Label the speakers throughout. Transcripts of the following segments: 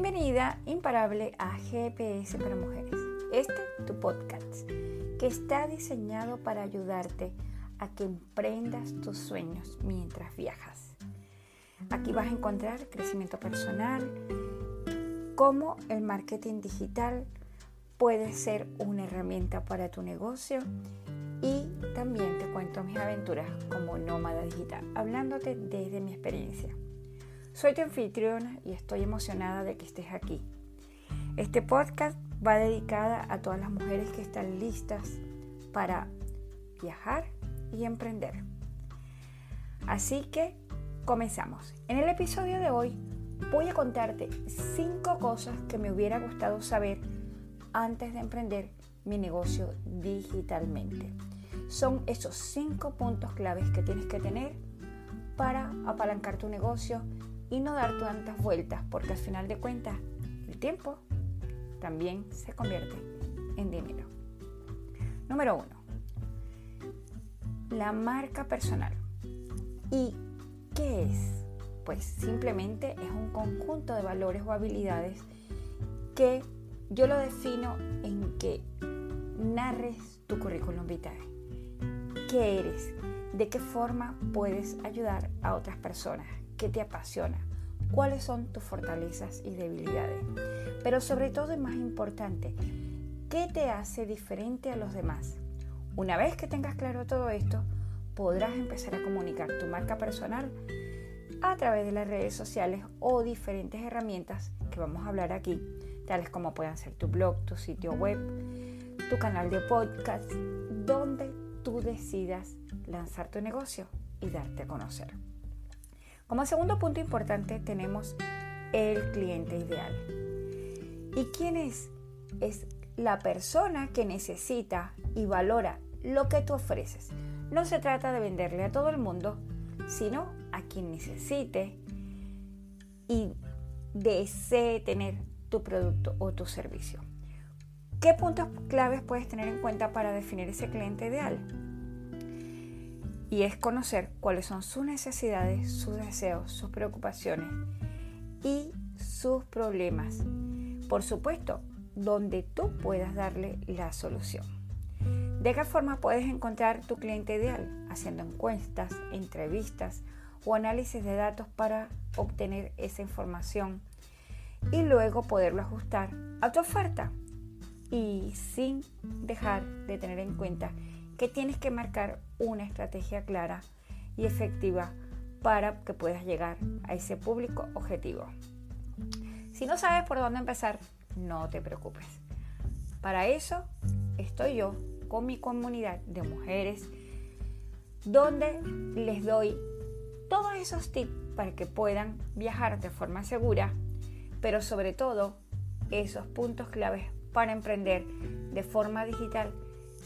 Speaker 1: Bienvenida imparable a GPS para Mujeres, este tu podcast que está diseñado para ayudarte a que emprendas tus sueños mientras viajas. Aquí vas a encontrar crecimiento personal, cómo el marketing digital puede ser una herramienta para tu negocio y también te cuento mis aventuras como nómada digital, hablándote desde mi experiencia. Soy tu anfitriona y estoy emocionada de que estés aquí. Este podcast va dedicada a todas las mujeres que están listas para viajar y emprender. Así que comenzamos. En el episodio de hoy voy a contarte cinco cosas que me hubiera gustado saber antes de emprender mi negocio digitalmente. Son esos cinco puntos claves que tienes que tener para apalancar tu negocio y no dar tantas vueltas, porque al final de cuentas el tiempo también se convierte en dinero. Número uno, la marca personal. ¿Y qué es? Pues simplemente es un conjunto de valores o habilidades que yo lo defino en que narres tu currículum vitae. ¿Qué eres? ¿De qué forma puedes ayudar a otras personas? Qué te apasiona, cuáles son tus fortalezas y debilidades. Pero sobre todo y más importante, ¿qué te hace diferente a los demás? Una vez que tengas claro todo esto, podrás empezar a comunicar tu marca personal a través de las redes sociales o diferentes herramientas que vamos a hablar aquí, tales como puedan ser tu blog, tu sitio web, tu canal de podcast, donde tú decidas lanzar tu negocio y darte a conocer. Como segundo punto importante tenemos el cliente ideal. ¿Y quién es? Es la persona que necesita y valora lo que tú ofreces. No se trata de venderle a todo el mundo, sino a quien necesite y desee tener tu producto o tu servicio. ¿Qué puntos claves puedes tener en cuenta para definir ese cliente ideal? Y es conocer cuáles son sus necesidades, sus deseos, sus preocupaciones y sus problemas. Por supuesto, donde tú puedas darle la solución. ¿De qué forma puedes encontrar tu cliente ideal? Haciendo encuestas, entrevistas o análisis de datos para obtener esa información y luego poderlo ajustar a tu oferta y sin dejar de tener en cuenta que tienes que marcar una estrategia clara y efectiva para que puedas llegar a ese público objetivo. Si no sabes por dónde empezar, no te preocupes. Para eso estoy yo con mi comunidad de mujeres donde les doy todos esos tips para que puedan viajar de forma segura, pero sobre todo esos puntos claves para emprender de forma digital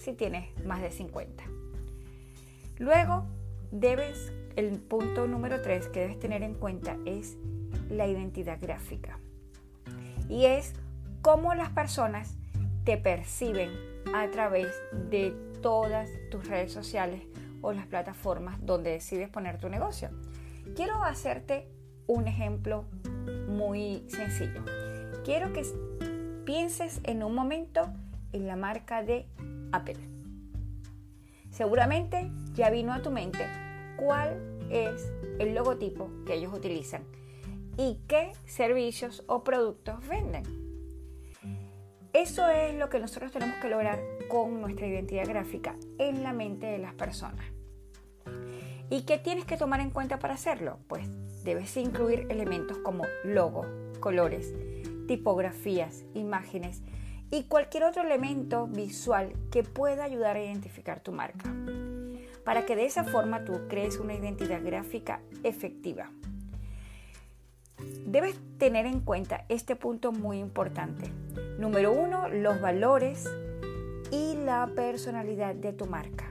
Speaker 1: si tienes más de 50. Luego, debes, el punto número 3 que debes tener en cuenta es la identidad gráfica. Y es cómo las personas te perciben a través de todas tus redes sociales o las plataformas donde decides poner tu negocio. Quiero hacerte un ejemplo muy sencillo. Quiero que pienses en un momento en la marca de Apple. Seguramente ya vino a tu mente cuál es el logotipo que ellos utilizan y qué servicios o productos venden. Eso es lo que nosotros tenemos que lograr con nuestra identidad gráfica en la mente de las personas. ¿Y qué tienes que tomar en cuenta para hacerlo? Pues debes incluir elementos como logo, colores, tipografías, imágenes y cualquier otro elemento visual que pueda ayudar a identificar tu marca, para que de esa forma tú crees una identidad gráfica efectiva. Debes tener en cuenta este punto muy importante. Número uno, los valores y la personalidad de tu marca,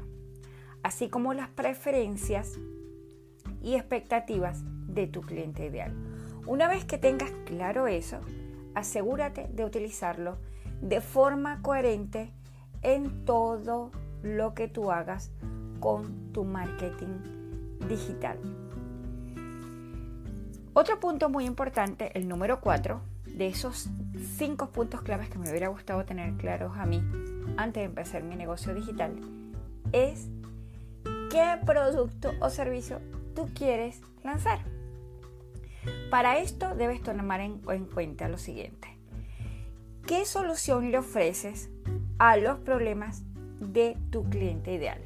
Speaker 1: así como las preferencias y expectativas de tu cliente ideal. Una vez que tengas claro eso, asegúrate de utilizarlo de forma coherente en todo lo que tú hagas con tu marketing digital. Otro punto muy importante, el número 4, de esos cinco puntos claves que me hubiera gustado tener claros a mí antes de empezar mi negocio digital es qué producto o servicio tú quieres lanzar. Para esto debes tomar en, cuenta lo siguiente. ¿Qué solución le ofreces a los problemas de tu cliente ideal?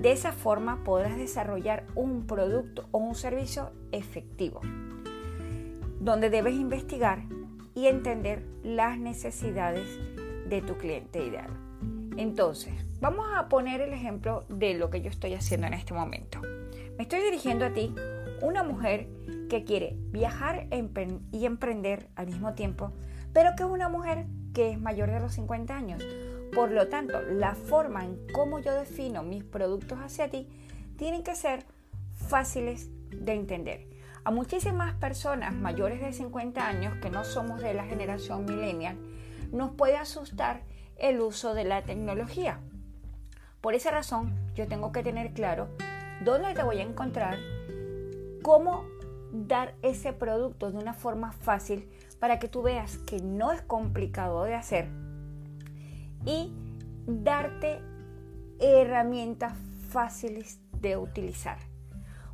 Speaker 1: De esa forma podrás desarrollar un producto o un servicio efectivo, donde debes investigar y entender las necesidades de tu cliente ideal. Entonces, vamos a poner el ejemplo de lo que yo estoy haciendo en este momento. Me estoy dirigiendo a ti, una mujer que quiere viajar y emprender al mismo tiempo, pero que es una mujer que es mayor de los 50 años. Por lo tanto, la forma en cómo yo defino mis productos hacia ti tienen que ser fáciles de entender. A muchísimas personas mayores de 50 años que no somos de la generación millennial, nos puede asustar el uso de la tecnología. Por esa razón, yo tengo que tener claro dónde te voy a encontrar, cómo dar ese producto de una forma fácil para que tú veas que no es complicado de hacer y darte herramientas fáciles de utilizar.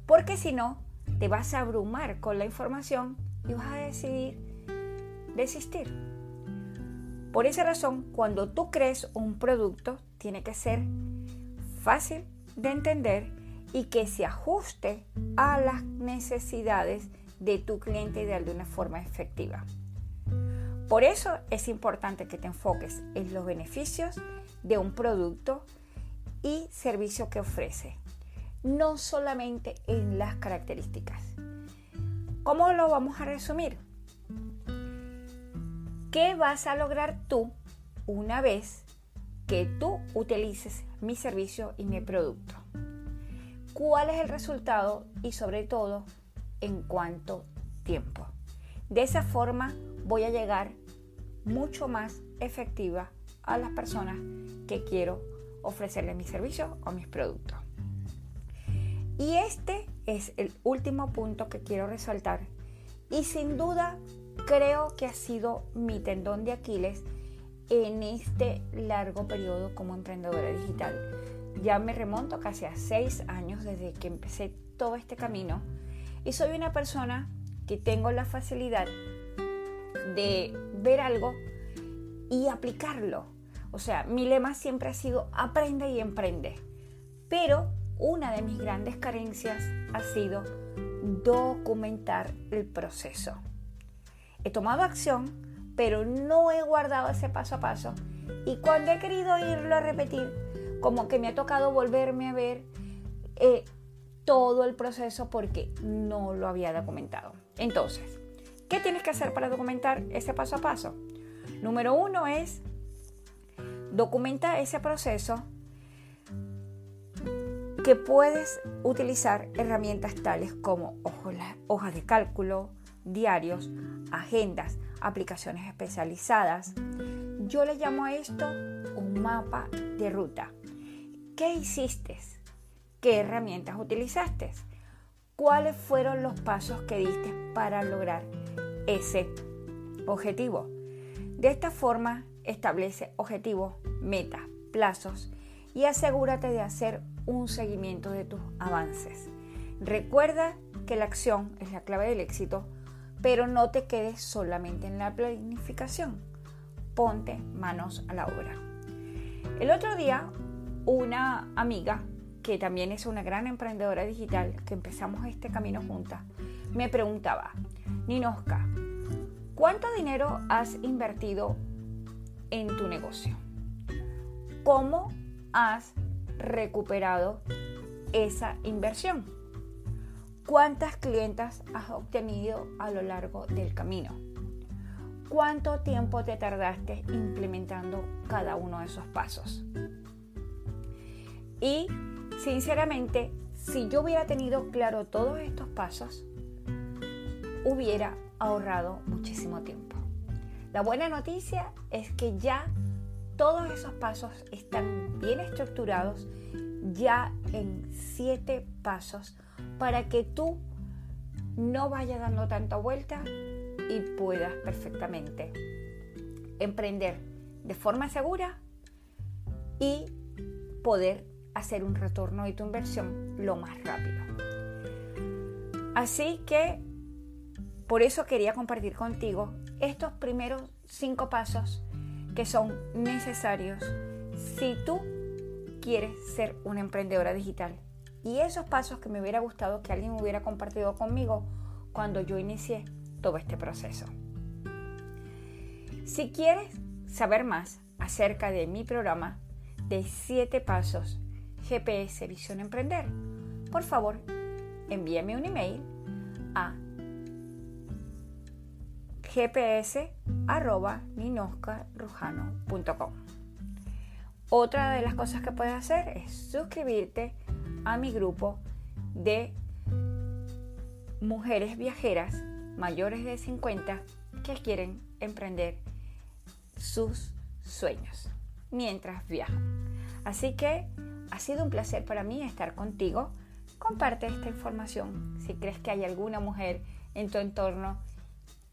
Speaker 1: Porque si no, te vas a abrumar con la información y vas a decidir desistir. Por esa razón, cuando tú crees un producto, tiene que ser fácil de entender y que se ajuste a las necesidades de tu cliente de una forma efectiva. Por eso es importante que te enfoques en los beneficios de un producto y servicio que ofrece, no solamente en las características. ¿Cómo lo vamos a resumir? ¿Qué vas a lograr tú una vez que tú utilices mi servicio y mi producto? ¿Cuál es el resultado y sobre todo en cuánto tiempo? De esa forma voy a llegar mucho más efectiva a las personas que quiero ofrecerle mis servicios o mis productos. Y este es el último punto que quiero resaltar y sin duda creo que ha sido mi tendón de Aquiles en este largo periodo como emprendedora digital. Ya me remonto casi a seis años desde que empecé todo este camino y soy una persona que tengo la facilidad de ver algo y aplicarlo. O sea, mi lema siempre ha sido aprende y emprende. Pero una de mis grandes carencias ha sido documentar el proceso. He tomado acción, pero no he guardado ese paso a paso. Y cuando he querido irlo a repetir, como que me ha tocado volverme a ver eh, todo el proceso porque no lo había documentado. Entonces, ¿qué tienes que hacer para documentar ese paso a paso? Número uno es documenta ese proceso que puedes utilizar herramientas tales como hojas de cálculo, diarios, agendas, aplicaciones especializadas. Yo le llamo a esto un mapa de ruta. ¿Qué hiciste? ¿Qué herramientas utilizaste? ¿Cuáles fueron los pasos que diste para lograr ese objetivo? De esta forma, establece objetivos, metas, plazos y asegúrate de hacer un seguimiento de tus avances. Recuerda que la acción es la clave del éxito pero no te quedes solamente en la planificación. Ponte manos a la obra. El otro día, una amiga, que también es una gran emprendedora digital, que empezamos este camino juntas, me preguntaba, Ninoska, ¿cuánto dinero has invertido en tu negocio? ¿Cómo has recuperado esa inversión? ¿Cuántas clientas has obtenido a lo largo del camino? ¿Cuánto tiempo te tardaste implementando cada uno de esos pasos? Y sinceramente, si yo hubiera tenido claro todos estos pasos, hubiera ahorrado muchísimo tiempo. La buena noticia es que ya todos esos pasos están bien estructurados, ya en siete pasos para que tú no vayas dando tanta vuelta y puedas perfectamente emprender de forma segura y poder hacer un retorno de tu inversión lo más rápido. Así que por eso quería compartir contigo estos primeros cinco pasos que son necesarios si tú quieres ser una emprendedora digital. Y esos pasos que me hubiera gustado que alguien hubiera compartido conmigo cuando yo inicié todo este proceso. Si quieres saber más acerca de mi programa de 7 pasos GPS Visión Emprender, por favor envíame un email a gps.ninoscarujano.com. Otra de las cosas que puedes hacer es suscribirte a mi grupo de mujeres viajeras mayores de 50 que quieren emprender sus sueños mientras viajan. Así que ha sido un placer para mí estar contigo. Comparte esta información si crees que hay alguna mujer en tu entorno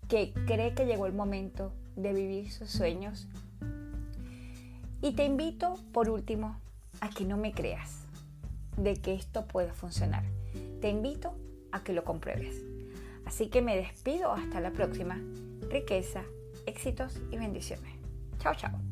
Speaker 1: que cree que llegó el momento de vivir sus sueños. Y te invito, por último, a que no me creas de que esto puede funcionar. Te invito a que lo compruebes. Así que me despido hasta la próxima. Riqueza, éxitos y bendiciones. Chao, chao.